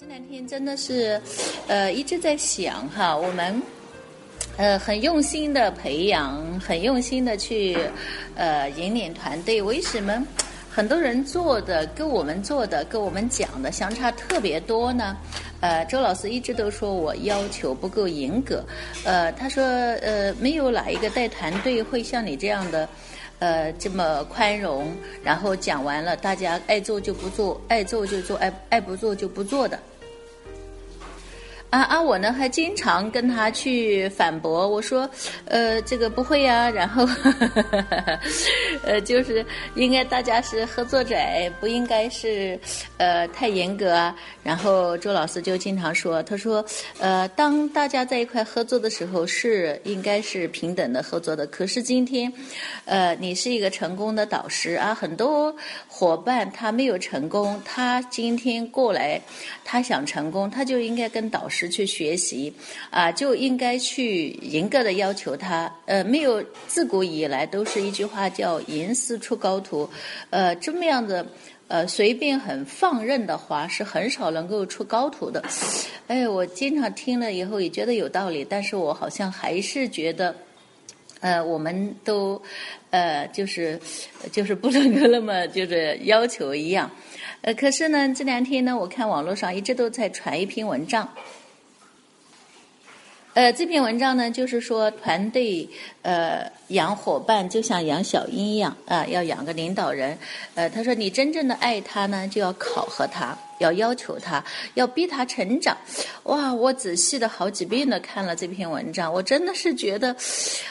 这两天真的是，呃，一直在想哈，我们，呃，很用心的培养，很用心的去，呃，引领团队。为什么很多人做的跟我们做的、跟我们讲的相差特别多呢？呃，周老师一直都说我要求不够严格，呃，他说，呃，没有哪一个带团队会像你这样的。呃，这么宽容，然后讲完了，大家爱做就不做，爱做就做，爱爱不做就不做的。啊啊！我呢还经常跟他去反驳，我说，呃，这个不会呀。然后，呃，就是应该大家是合作者，不应该是呃太严格啊。然后周老师就经常说，他说，呃，当大家在一块合作的时候，是应该是平等的合作的。可是今天，呃，你是一个成功的导师啊，很多伙伴他没有成功，他今天过来，他想成功，他就应该跟导师。去学习，啊，就应该去严格的要求他。呃，没有自古以来都是一句话叫“严师出高徒”，呃，这么样的呃随便很放任的话是很少能够出高徒的。哎，我经常听了以后也觉得有道理，但是我好像还是觉得，呃，我们都呃就是就是不能够那么就是要求一样。呃，可是呢，这两天呢，我看网络上一直都在传一篇文章。呃，这篇文章呢，就是说团队呃养伙伴就像养小鹰一样啊，要养个领导人。呃，他说你真正的爱他呢，就要考核他，要要求他，要逼他成长。哇，我仔细的好几遍的看了这篇文章，我真的是觉得，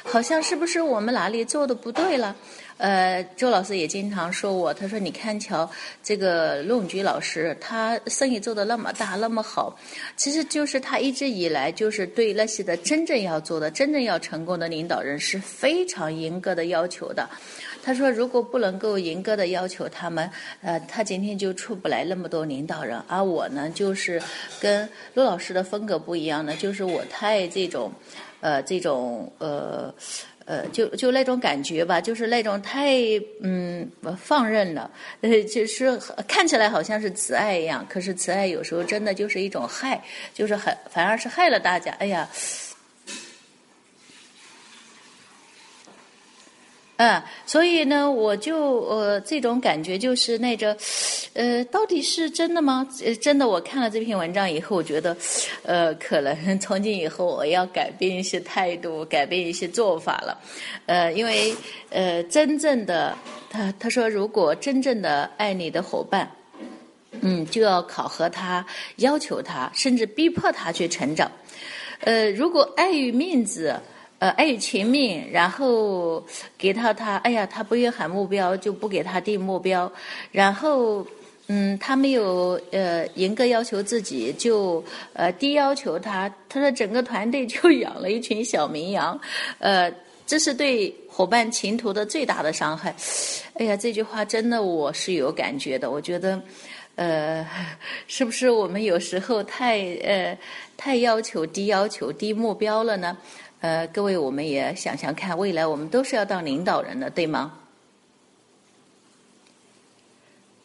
好像是不是我们哪里做的不对了？呃，周老师也经常说我，他说：“你看瞧这个陆永菊老师，他生意做得那么大，那么好，其实就是他一直以来就是对那些的真正要做的、真正要成功的领导人是非常严格的要求的。他说，如果不能够严格的要求他们，呃，他今天就出不来那么多领导人。而我呢，就是跟陆老师的风格不一样呢，就是我太这种，呃，这种呃。”呃，就就那种感觉吧，就是那种太嗯放任了，呃，就是看起来好像是慈爱一样，可是慈爱有时候真的就是一种害，就是很反而是害了大家。哎呀。嗯，所以呢，我就呃，这种感觉就是那个，呃，到底是真的吗？呃，真的，我看了这篇文章以后，我觉得，呃，可能从今以后我要改变一些态度，改变一些做法了，呃，因为呃，真正的他他说，如果真正的爱你的伙伴，嗯，就要考核他，要求他，甚至逼迫他去成长，呃，如果碍于面子。呃，爱于情面，然后给他他，哎呀，他不愿喊目标，就不给他定目标，然后，嗯，他没有呃严格要求自己，就呃低要求他，他的整个团队就养了一群小绵羊，呃，这是对伙伴前途的最大的伤害。哎呀，这句话真的我是有感觉的，我觉得，呃，是不是我们有时候太呃太要求低要求低目标了呢？呃，各位，我们也想想看，未来我们都是要当领导人的，对吗？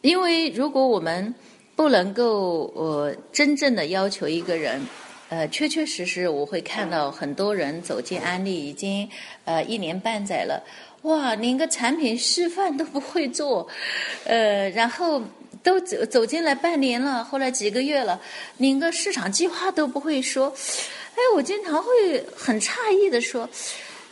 因为如果我们不能够呃真正的要求一个人，呃，确确实实，我会看到很多人走进安利已经呃一年半载了，哇，连个产品示范都不会做，呃，然后都走走进来半年了，后来几个月了，连个市场计划都不会说。哎，我经常会很诧异的说，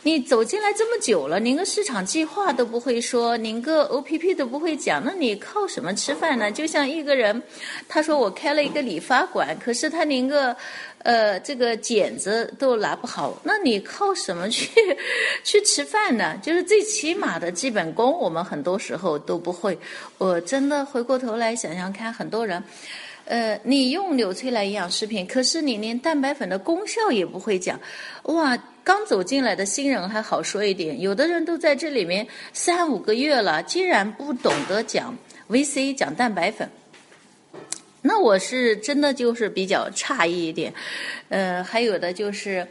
你走进来这么久了，连个市场计划都不会说，连个 O P P 都不会讲，那你靠什么吃饭呢？就像一个人，他说我开了一个理发馆，可是他连个呃这个剪子都拿不好，那你靠什么去 去吃饭呢？就是最起码的基本功，我们很多时候都不会。我真的回过头来想想看，很多人。呃，你用纽崔莱营养食品，可是你连蛋白粉的功效也不会讲，哇！刚走进来的新人还好说一点，有的人都在这里面三五个月了，竟然不懂得讲 VC 讲蛋白粉，那我是真的就是比较诧异一点。呃，还有的就是，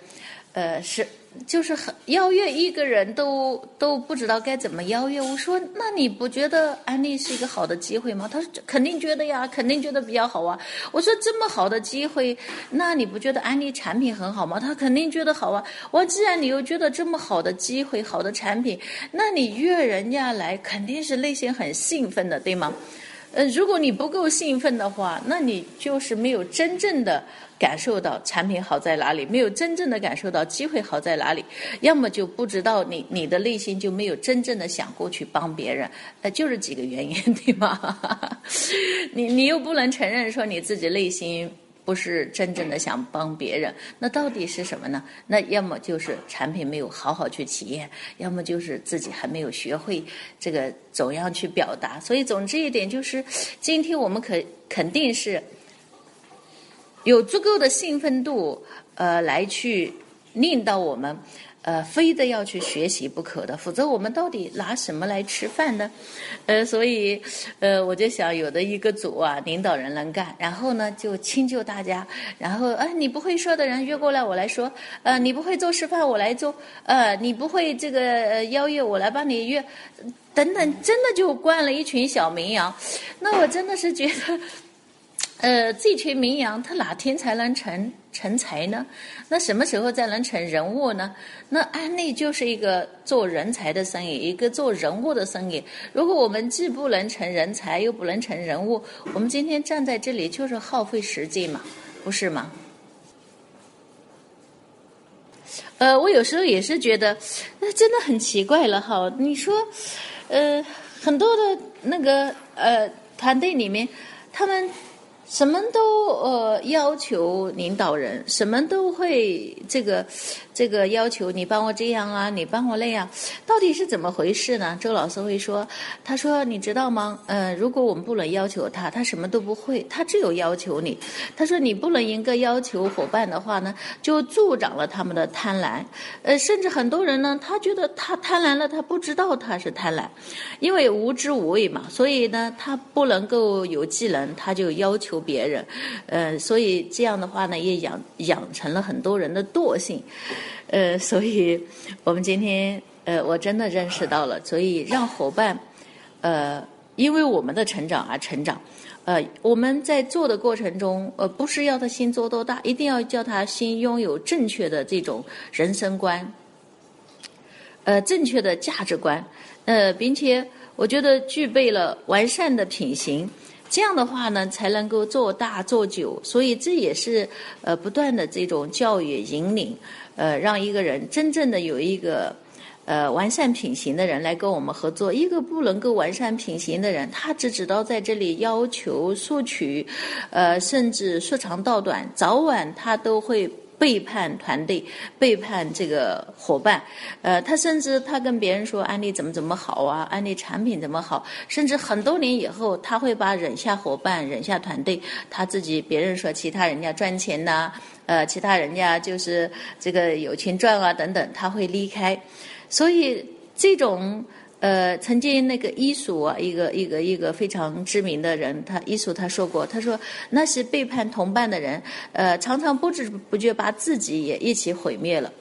呃，是就是很邀约一个人都都不知道该怎么邀约。我说，那你不觉得安利是一个好的机会吗？他说肯定觉得呀，肯定觉得比较好啊。我说这么好的机会，那你不觉得安利产品很好吗？他肯定觉得好啊。我既然你又觉得这么好的机会、好的产品，那你约人家来肯定是内心很兴奋的，对吗？呃，如果你不够兴奋的话，那你就是没有真正的感受到产品好在哪里，没有真正的感受到机会好在哪里，要么就不知道你你的内心就没有真正的想过去帮别人，呃，就是几个原因，对吗？你你又不能承认说你自己内心。不是真正的想帮别人，那到底是什么呢？那要么就是产品没有好好去体验，要么就是自己还没有学会这个怎样去表达。所以总之一点就是，今天我们可肯定是有足够的兴奋度，呃，来去令到我们。呃，非得要去学习不可的，否则我们到底拿什么来吃饭呢？呃，所以，呃，我就想有的一个组啊，领导人能干，然后呢就迁就大家，然后呃，你不会说的人约过来我来说，呃，你不会做示范我来做，呃，你不会这个邀约我来帮你约，等等，真的就惯了一群小绵羊，那我真的是觉得。呃，这群绵羊，它哪天才能成成才呢？那什么时候才能成人物呢？那安利就是一个做人才的生意，一个做人物的生意。如果我们既不能成人才，又不能成人物，我们今天站在这里就是耗费时间嘛，不是吗？呃，我有时候也是觉得，那真的很奇怪了哈。你说，呃，很多的那个呃团队里面，他们。什么都呃要求领导人，什么都会这个这个要求你帮我这样啊，你帮我那样，到底是怎么回事呢？周老师会说，他说你知道吗？嗯，如果我们不能要求他，他什么都不会，他只有要求你。他说你不能严格要求伙伴的话呢，就助长了他们的贪婪。呃，甚至很多人呢，他觉得他贪婪了，他不知道他是贪婪，因为无知无畏嘛，所以呢，他不能够有技能，他就要求。别人，呃，所以这样的话呢，也养养成了很多人的惰性，呃，所以我们今天，呃，我真的认识到了，所以让伙伴，呃，因为我们的成长而成长，呃，我们在做的过程中，呃，不是要他心做多大，一定要叫他心拥有正确的这种人生观，呃，正确的价值观，呃，并且我觉得具备了完善的品行。这样的话呢，才能够做大做久，所以这也是呃不断的这种教育引领，呃，让一个人真正的有一个呃完善品行的人来跟我们合作。一个不能够完善品行的人，他只知道在这里要求索取，呃，甚至说长道短，早晚他都会。背叛团队，背叛这个伙伴，呃，他甚至他跟别人说安利怎么怎么好啊，安利产品怎么好，甚至很多年以后，他会把忍下伙伴，忍下团队，他自己别人说其他人家赚钱呐，呃，其他人家就是这个有钱赚啊等等，他会离开，所以这种。呃，曾经那个伊索啊，一个一个一个非常知名的人，他伊索他说过，他说那些背叛同伴的人，呃，常常不知不觉把自己也一起毁灭了。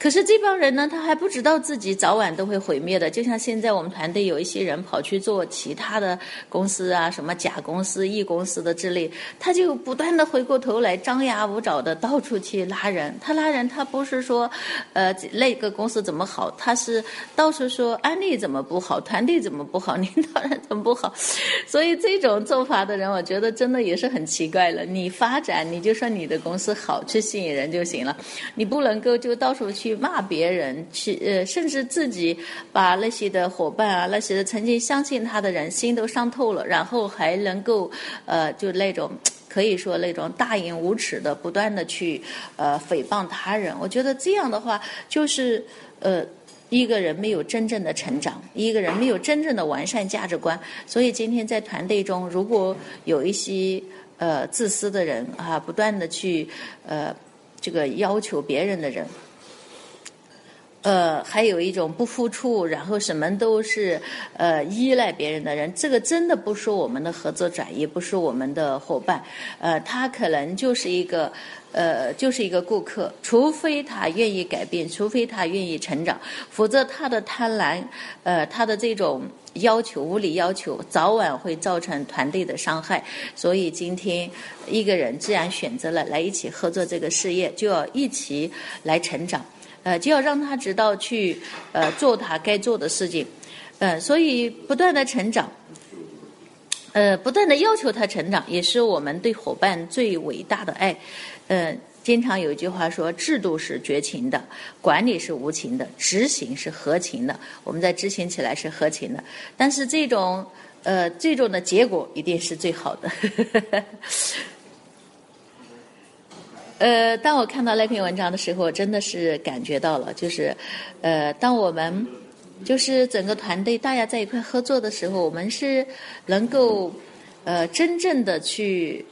可是这帮人呢，他还不知道自己早晚都会毁灭的。就像现在我们团队有一些人跑去做其他的公司啊，什么甲公司、乙公司的之类，他就不断的回过头来张牙舞爪的到处去拉人。他拉人，他不是说，呃，那个公司怎么好，他是到处说安利怎么不好，团队怎么不好，领导人怎么不好。所以这种做法的人，我觉得真的也是很奇怪了。你发展，你就说你的公司好，去吸引人就行了，你不能够就到处去。去骂别人，去呃，甚至自己把那些的伙伴啊，那些曾经相信他的人心都伤透了，然后还能够呃，就那种可以说那种大言无耻的，不断的去呃诽谤他人。我觉得这样的话，就是呃一个人没有真正的成长，一个人没有真正的完善价值观。所以今天在团队中，如果有一些呃自私的人啊，不断的去呃这个要求别人的人。呃，还有一种不付出，然后什么都是呃依赖别人的人，这个真的不是我们的合作转移不是我们的伙伴，呃，他可能就是一个呃就是一个顾客，除非他愿意改变，除非他愿意成长，否则他的贪婪，呃，他的这种要求无理要求，早晚会造成团队的伤害。所以今天一个人既然选择了来一起合作这个事业，就要一起来成长。呃，就要让他知道去呃做他该做的事情，呃，所以不断的成长，呃，不断的要求他成长，也是我们对伙伴最伟大的爱。呃，经常有一句话说，制度是绝情的，管理是无情的，执行是合情的。我们在执行起来是合情的，但是这种呃最终的结果一定是最好的。呃，当我看到那篇文章的时候，真的是感觉到了，就是，呃，当我们就是整个团队大家在一块合作的时候，我们是能够呃真正的去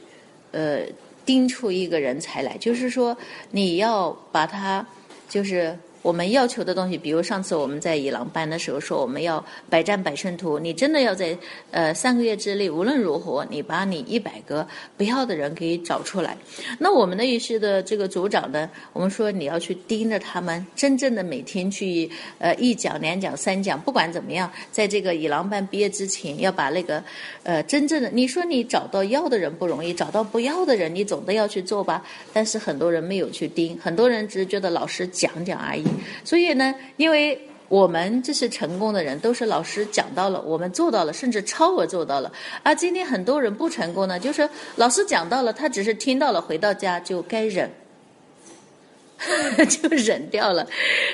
呃盯出一个人才来，就是说你要把他就是。我们要求的东西，比如上次我们在野狼班的时候说，我们要百战百胜图。你真的要在呃三个月之内，无论如何，你把你一百个不要的人给找出来。那我们的一些的这个组长呢，我们说你要去盯着他们，真正的每天去呃一讲、两讲、三讲，不管怎么样，在这个野狼班毕业之前，要把那个呃真正的，你说你找到要的人不容易，找到不要的人，你总得要去做吧。但是很多人没有去盯，很多人只是觉得老师讲讲而已。所以呢，因为我们这是成功的人，都是老师讲到了，我们做到了，甚至超额做到了。而今天很多人不成功呢，就是老师讲到了，他只是听到了，回到家就该忍，就忍掉了。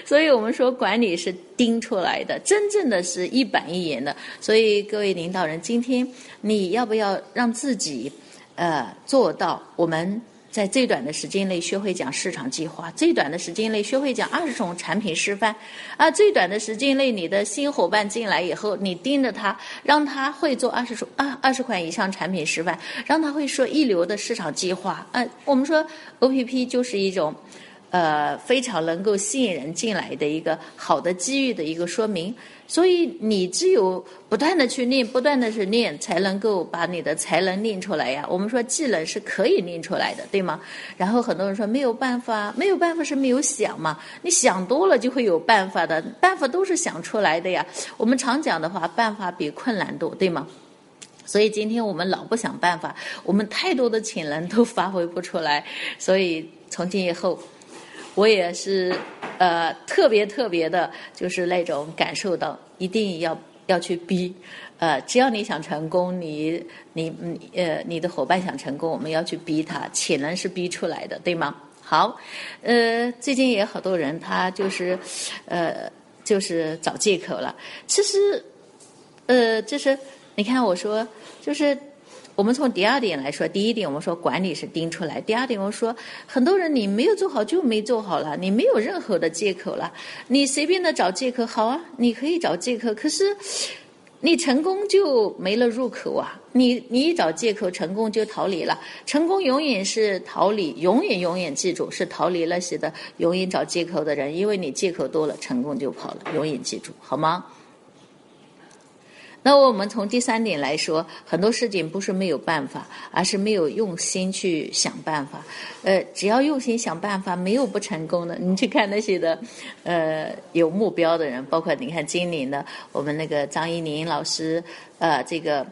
所以我们说，管理是盯出来的，真正的是一板一眼的。所以各位领导人，今天你要不要让自己呃做到我们？在最短的时间内学会讲市场计划，最短的时间内学会讲二十种产品示范，啊，最短的时间内你的新伙伴进来以后，你盯着他，让他会做二十种啊二十款以上产品示范，让他会说一流的市场计划。啊，我们说 O P P 就是一种。呃，非常能够吸引人进来的一个好的机遇的一个说明，所以你只有不断的去练，不断的去练，才能够把你的才能练出来呀。我们说技能是可以练出来的，对吗？然后很多人说没有办法，没有办法是没有想嘛。你想多了就会有办法的，办法都是想出来的呀。我们常讲的话，办法比困难多，对吗？所以今天我们老不想办法，我们太多的潜能都发挥不出来。所以从今以后。我也是，呃，特别特别的，就是那种感受到，一定要要去逼，呃，只要你想成功，你你呃，你的伙伴想成功，我们要去逼他，潜能是逼出来的，对吗？好，呃，最近也好多人，他就是，呃，就是找借口了。其实，呃，就是你看，我说就是。我们从第二点来说，第一点我们说管理是盯出来，第二点我们说很多人你没有做好就没做好了，你没有任何的借口了，你随便的找借口好啊，你可以找借口，可是你成功就没了入口啊，你你一找借口成功就逃离了，成功永远是逃离，永远永远记住是逃离那些的永远找借口的人，因为你借口多了，成功就跑了，永远记住好吗？那我们从第三点来说，很多事情不是没有办法，而是没有用心去想办法。呃，只要用心想办法，没有不成功的。你去看那些的，呃，有目标的人，包括你看今年的我们那个张一宁老师，呃，这个。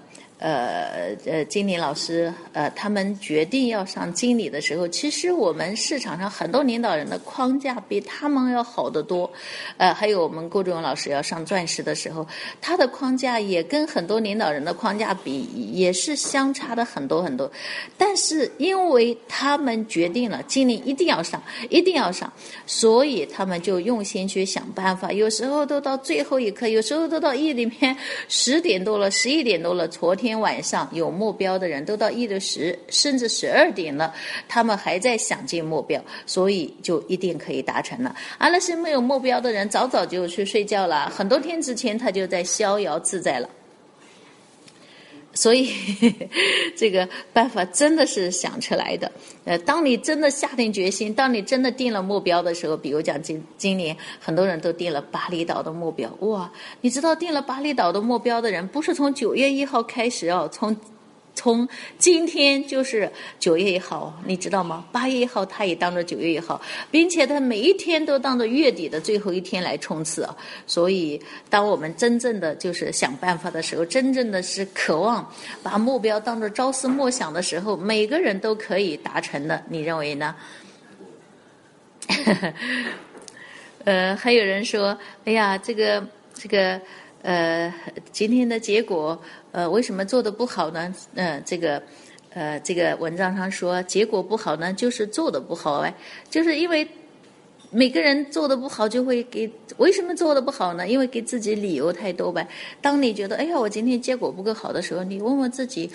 呃呃，经理老师，呃，他们决定要上经理的时候，其实我们市场上很多领导人的框架比他们要好得多。呃，还有我们郭志勇老师要上钻石的时候，他的框架也跟很多领导人的框架比，也是相差的很多很多。但是因为他们决定了经理一定要上，一定要上，所以他们就用心去想办法。有时候都到最后一刻，有时候都到夜里面十点多了、十一点多了，昨天。晚上有目标的人都到一的十甚至十二点了，他们还在想尽目标，所以就一定可以达成了。而那些没有目标的人，早早就去睡觉了，很多天之前他就在逍遥自在了。所以 这个办法真的是想出来的。呃，当你真的下定决心，当你真的定了目标的时候，比如讲今今年很多人都定了巴厘岛的目标，哇！你知道定了巴厘岛的目标的人，不是从九月一号开始哦，从。从今天就是九月一号，你知道吗？八月一号他也当着九月一号，并且他每一天都当着月底的最后一天来冲刺！所以，当我们真正的就是想办法的时候，真正的是渴望把目标当做朝思暮想的时候，每个人都可以达成的。你认为呢？呃，还有人说：“哎呀，这个这个呃，今天的结果。”呃，为什么做的不好呢？嗯，这个，呃，这个文章上说结果不好呢，就是做的不好哎，就是因为每个人做的不好，就会给为什么做的不好呢？因为给自己理由太多呗。当你觉得哎呀，我今天结果不够好的时候，你问问自己，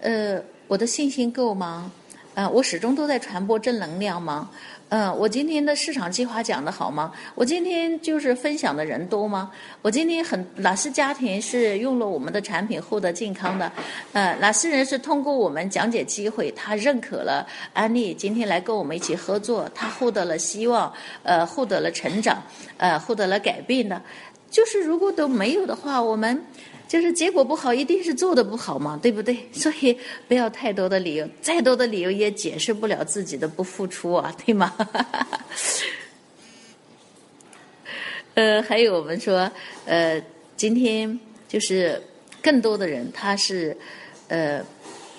呃，我的信心够吗？啊，我始终都在传播正能量吗？嗯，我今天的市场计划讲的好吗？我今天就是分享的人多吗？我今天很哪些家庭是用了我们的产品获得健康的？呃，哪些人是通过我们讲解机会，他认可了安利，今天来跟我们一起合作，他获得了希望，呃，获得了成长，呃，获得了改变的。就是如果都没有的话，我们。就是结果不好，一定是做的不好嘛，对不对？所以不要太多的理由，再多的理由也解释不了自己的不付出啊，对吗？呃，还有我们说，呃，今天就是更多的人，他是呃。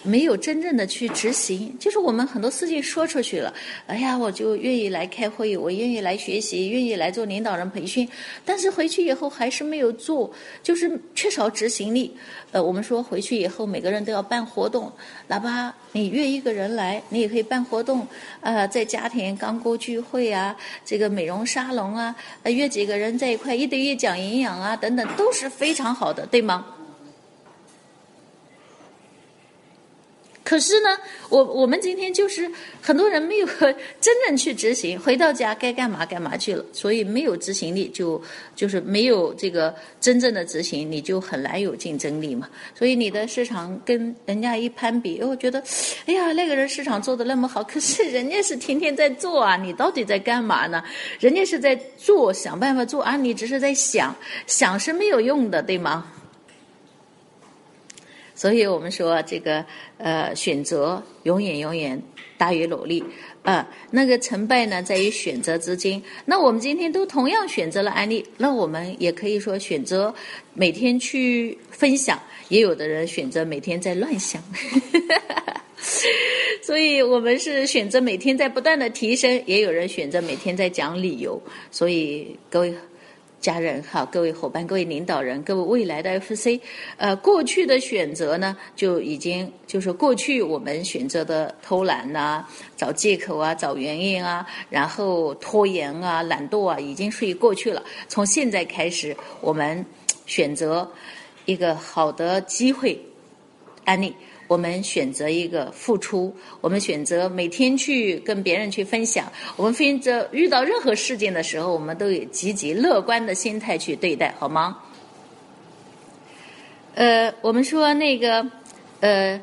没有真正的去执行，就是我们很多事情说出去了，哎呀，我就愿意来开会，我愿意来学习，愿意来做领导人培训，但是回去以后还是没有做，就是缺少执行力。呃，我们说回去以后每个人都要办活动，哪怕你约一个人来，你也可以办活动。呃，在家庭刚过聚会啊，这个美容沙龙啊，约几个人在一块一对一讲营养啊，等等，都是非常好的，对吗？可是呢，我我们今天就是很多人没有 真正去执行，回到家该干嘛干嘛去了，所以没有执行力，就就是没有这个真正的执行，你就很难有竞争力嘛。所以你的市场跟人家一攀比，我觉得，哎呀，那个人市场做的那么好，可是人家是天天在做啊，你到底在干嘛呢？人家是在做，想办法做啊，你只是在想，想是没有用的，对吗？所以我们说，这个呃，选择永远永远大于努力啊。那个成败呢，在于选择之间。那我们今天都同样选择了安利，那我们也可以说选择每天去分享，也有的人选择每天在乱想。所以我们是选择每天在不断的提升，也有人选择每天在讲理由。所以各位。家人好，各位伙伴，各位领导人，各位未来的 FC，呃，过去的选择呢，就已经就是过去我们选择的偷懒呐，找借口啊，找原因啊，然后拖延啊，懒惰啊，已经属于过去了。从现在开始，我们选择一个好的机会案例。我们选择一个付出，我们选择每天去跟别人去分享，我们选择遇到任何事件的时候，我们都以积极乐观的心态去对待，好吗？呃，我们说那个，呃，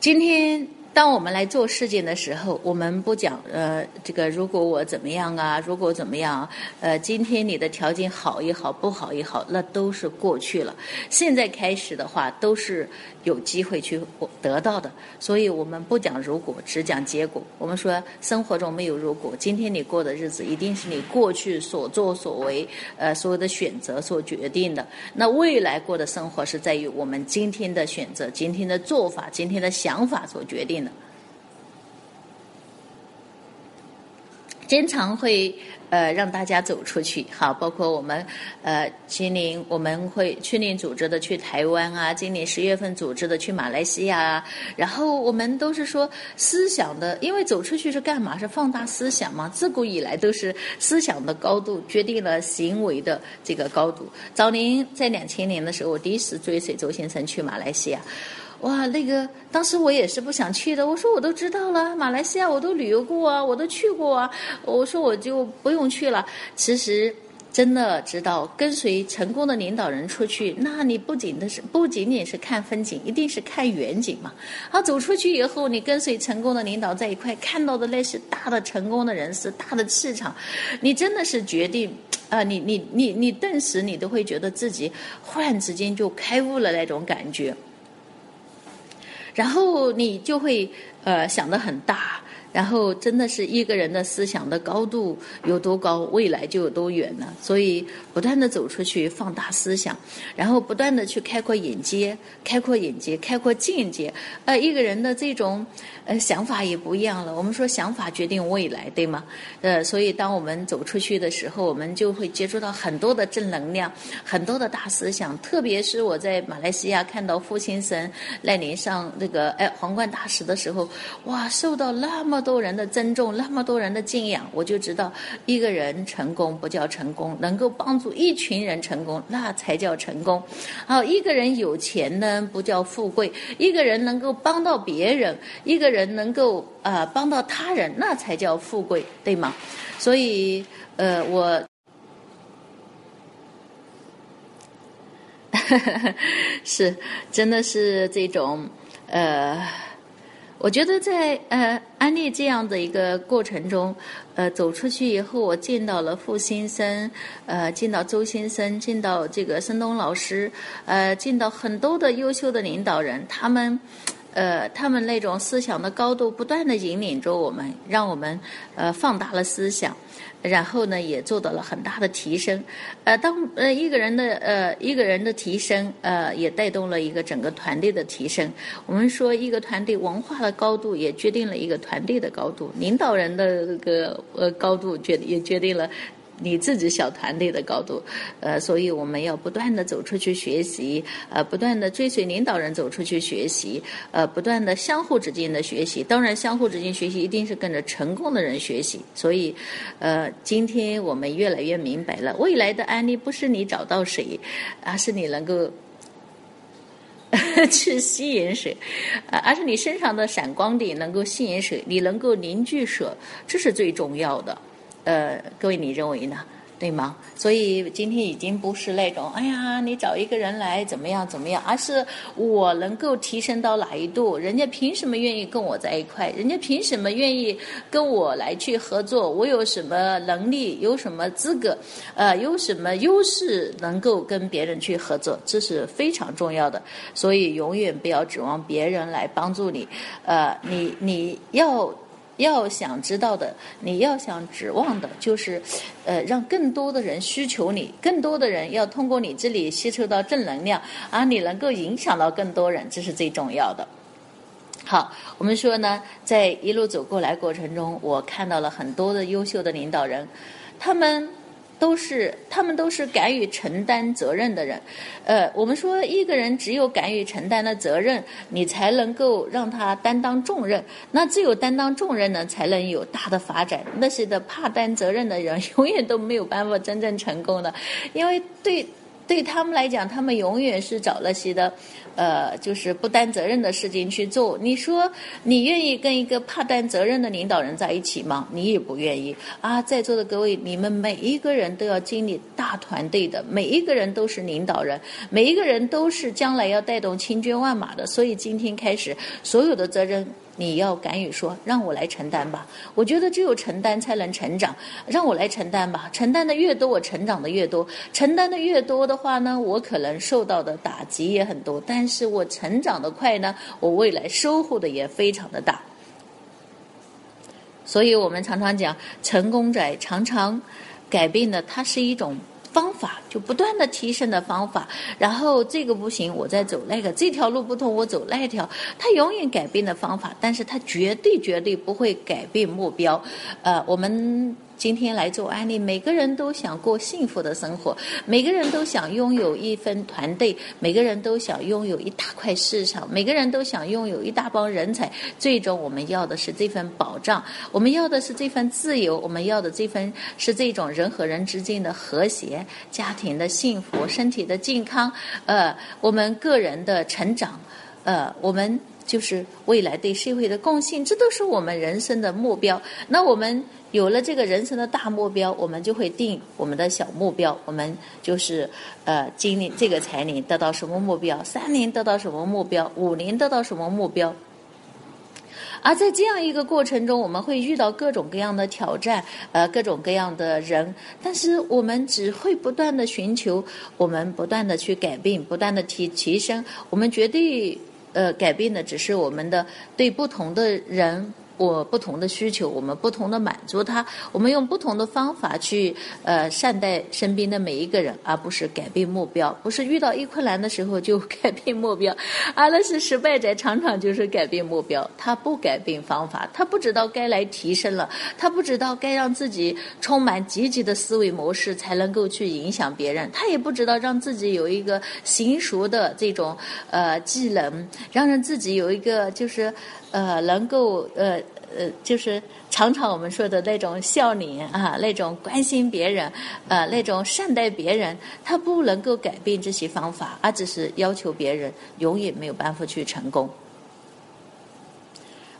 今天。当我们来做事情的时候，我们不讲呃，这个如果我怎么样啊，如果怎么样，呃，今天你的条件好也好，不好也好，那都是过去了。现在开始的话，都是有机会去得到的。所以我们不讲如果，只讲结果。我们说生活中没有如果，今天你过的日子一定是你过去所作所为，呃，所有的选择所决定的。那未来过的生活是在于我们今天的选择、今天的做法、今天的想法所决定的。经常会呃让大家走出去，好，包括我们呃今年我们会去年组织的去台湾啊，今年十月份组织的去马来西亚啊，然后我们都是说思想的，因为走出去是干嘛？是放大思想嘛？自古以来都是思想的高度决定了行为的这个高度。早年在两千年的时候，我第一次追随周先生去马来西亚。哇，那个当时我也是不想去的。我说我都知道了，马来西亚我都旅游过啊，我都去过啊。我说我就不用去了。其实真的知道跟随成功的领导人出去，那你不仅的是不仅仅是看风景，一定是看远景嘛。好，走出去以后，你跟随成功的领导在一块，看到的那些大的成功的人士，大的气场，你真的是决定啊，你你你你顿时你都会觉得自己忽然之间就开悟了那种感觉，然后你就会呃想的很大。然后，真的是一个人的思想的高度有多高，未来就有多远呢？所以，不断的走出去，放大思想，然后不断的去开阔眼界，开阔眼界，开阔见解。呃，一个人的这种呃想法也不一样了。我们说，想法决定未来，对吗？呃，所以当我们走出去的时候，我们就会接触到很多的正能量，很多的大思想。特别是我在马来西亚看到父亲神来临上那个哎皇冠大使的时候，哇，受到那么。多人的尊重，那么多人的敬仰，我就知道，一个人成功不叫成功，能够帮助一群人成功，那才叫成功。好，一个人有钱呢，不叫富贵；一个人能够帮到别人，一个人能够啊帮到他人，那才叫富贵，对吗？所以，呃，我 是真的是这种呃。我觉得在呃安利这样的一个过程中，呃走出去以后，我见到了傅先生，呃见到周先生，见到这个申东老师，呃见到很多的优秀的领导人，他们，呃他们那种思想的高度不断的引领着我们，让我们呃放大了思想。然后呢，也做到了很大的提升。呃，当呃一个人的呃一个人的提升，呃，也带动了一个整个团队的提升。我们说，一个团队文化的高度，也决定了一个团队的高度；领导人的这个呃高度，决也决定了。你自己小团队的高度，呃，所以我们要不断的走出去学习，呃，不断的追随领导人走出去学习，呃，不断的相互之间的学习。当然，相互之间学习一定是跟着成功的人学习。所以，呃，今天我们越来越明白了，未来的案例不是你找到谁，而是你能够 去吸引谁，而是你身上的闪光点能够吸引谁，你能够凝聚谁，这是最重要的。呃，各位，你认为呢？对吗？所以今天已经不是那种，哎呀，你找一个人来怎么样怎么样，而是我能够提升到哪一度，人家凭什么愿意跟我在一块？人家凭什么愿意跟我来去合作？我有什么能力？有什么资格？呃，有什么优势能够跟别人去合作？这是非常重要的。所以永远不要指望别人来帮助你，呃，你你要。要想知道的，你要想指望的，就是，呃，让更多的人需求你，更多的人要通过你这里吸收到正能量，而你能够影响到更多人，这是最重要的。好，我们说呢，在一路走过来过程中，我看到了很多的优秀的领导人，他们。都是他们都是敢于承担责任的人，呃，我们说一个人只有敢于承担了责任，你才能够让他担当重任。那只有担当重任呢，才能有大的发展。那些的怕担责任的人，永远都没有办法真正成功的，因为对对他们来讲，他们永远是找那些的。呃，就是不担责任的事情去做。你说你愿意跟一个怕担责任的领导人在一起吗？你也不愿意啊！在座的各位，你们每一个人都要经历大团队的，每一个人都是领导人，每一个人都是将来要带动千军万马的。所以今天开始，所有的责任。你要敢于说，让我来承担吧。我觉得只有承担才能成长，让我来承担吧。承担的越多，我成长的越多。承担的越多的话呢，我可能受到的打击也很多，但是我成长的快呢，我未来收获的也非常的大。所以我们常常讲，成功者常常改变的，它是一种。方法就不断的提升的方法，然后这个不行，我再走那个；这条路不通，我走那条。他永远改变的方法，但是他绝对绝对不会改变目标。呃，我们。今天来做安利，每个人都想过幸福的生活，每个人都想拥有一份团队，每个人都想拥有一大块市场，每个人都想拥有一大帮人才。最终，我们要的是这份保障，我们要的是这份自由，我们要的这份是这种人和人之间的和谐、家庭的幸福、身体的健康，呃，我们个人的成长，呃，我们。就是未来对社会的贡献，这都是我们人生的目标。那我们有了这个人生的大目标，我们就会定我们的小目标。我们就是呃，今年这个财年得到什么目标？三年得到什么目标？五年得到什么目标？而在这样一个过程中，我们会遇到各种各样的挑战，呃，各种各样的人，但是我们只会不断的寻求，我们不断的去改变，不断的提提升，我们绝对呃改变的只是我们的对不同的人。我不同的需求，我们不同的满足他，我们用不同的方法去呃善待身边的每一个人，而不是改变目标，不是遇到一困难的时候就 改变目标，而那是失败者常常就是改变目标，他不改变方法，他不知道该来提升了，他不知道该让自己充满积极的思维模式才能够去影响别人，他也不知道让自己有一个娴熟的这种呃技能，让人自己有一个就是呃能够呃。呃，就是常常我们说的那种笑脸啊，那种关心别人，呃，那种善待别人，他不能够改变这些方法，而只是要求别人，永远没有办法去成功。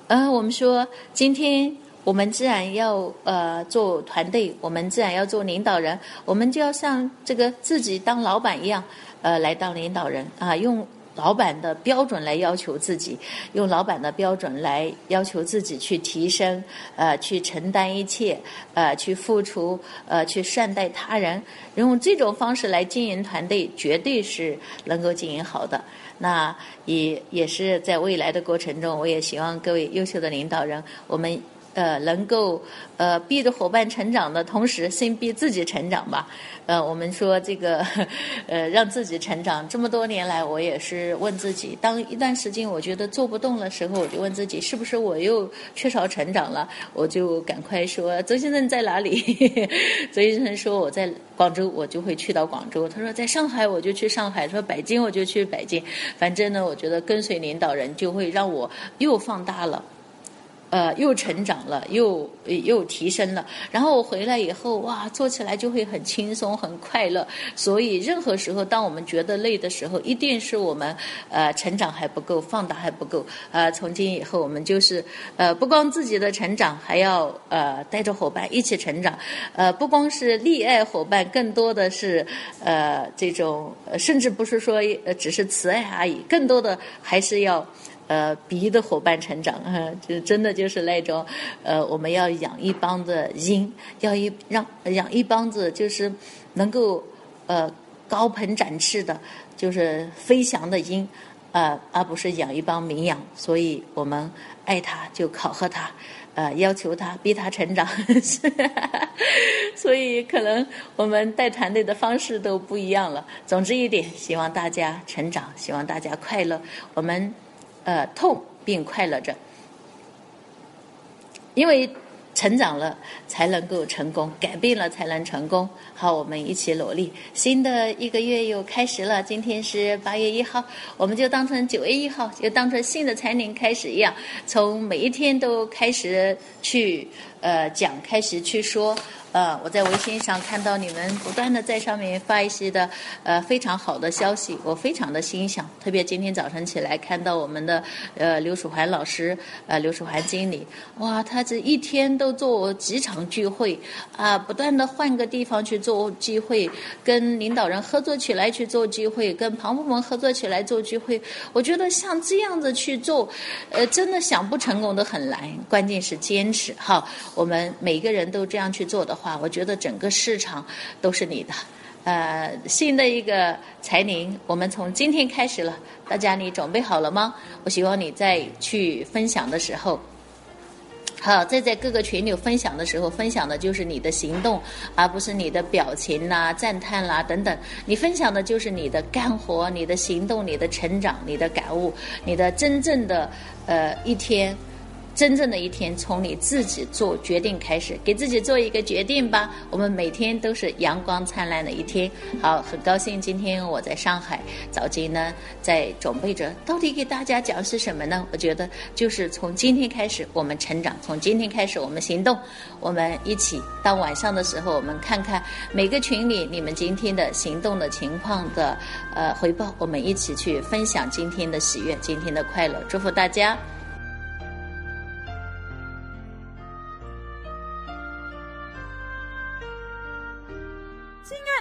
嗯，我们说今天我们自然要呃做团队，我们自然要做领导人，我们就要像这个自己当老板一样，呃，来当领导人啊，用。老板的标准来要求自己，用老板的标准来要求自己去提升，呃，去承担一切，呃，去付出，呃，去善待他人，用这种方式来经营团队，绝对是能够经营好的。那也也是在未来的过程中，我也希望各位优秀的领导人，我们。呃，能够呃逼着伙伴成长的同时，先逼自己成长吧。呃，我们说这个 呃让自己成长，这么多年来，我也是问自己，当一段时间我觉得做不动的时候，我就问自己，是不是我又缺少成长了？我就赶快说，周先生在哪里？周先生说我在广州，我就会去到广州。他说在上海，我就去上海。说北京，我就去北京。反正呢，我觉得跟随领导人就会让我又放大了。呃，又成长了，又又提升了。然后我回来以后，哇，做起来就会很轻松、很快乐。所以，任何时候，当我们觉得累的时候，一定是我们呃成长还不够，放大还不够。呃，从今以后，我们就是呃不光自己的成长，还要呃带着伙伴一起成长。呃，不光是溺爱伙伴，更多的是呃这种，甚至不是说呃只是慈爱而已，更多的还是要。呃，逼的伙伴成长，哈就真的就是那种，呃，我们要养一帮子鹰，要一让养一帮子就是能够呃高鹏展翅的，就是飞翔的鹰，呃，而不是养一帮绵羊。所以我们爱他，就考核他，呃，要求他，逼他成长。所以可能我们带团队的方式都不一样了。总之一点，希望大家成长，希望大家快乐。我们。呃，痛并快乐着，因为成长了才能够成功，改变了才能成功。好，我们一起努力。新的一个月又开始了，今天是八月一号，我们就当成九月一号，就当成新的财年开始一样，从每一天都开始去呃讲，开始去说。呃，我在微信上看到你们不断的在上面发一些的呃非常好的消息，我非常的欣赏。特别今天早晨起来看到我们的呃刘楚环老师，呃刘楚环经理，哇，他这一天都做几场聚会啊，不断的换个地方去做聚会，跟领导人合作起来去做聚会，跟旁部门合作起来做聚会。我觉得像这样子去做，呃，真的想不成功的很难，关键是坚持。好，我们每个人都这样去做的话。我觉得整个市场都是你的。呃，新的一个财年，我们从今天开始了，大家你准备好了吗？我希望你在去分享的时候，好，在在各个群里分享的时候，分享的就是你的行动，而不是你的表情啦、赞叹啦等等。你分享的就是你的干活、你的行动、你的成长、你的感悟、你的真正的呃一天。真正的一天从你自己做决定开始，给自己做一个决定吧。我们每天都是阳光灿烂的一天。好，很高兴今天我在上海，早间呢在准备着，到底给大家讲些什么呢？我觉得就是从今天开始我们成长，从今天开始我们行动，我们一起到晚上的时候，我们看看每个群里你们今天的行动的情况的呃回报，我们一起去分享今天的喜悦，今天的快乐，祝福大家。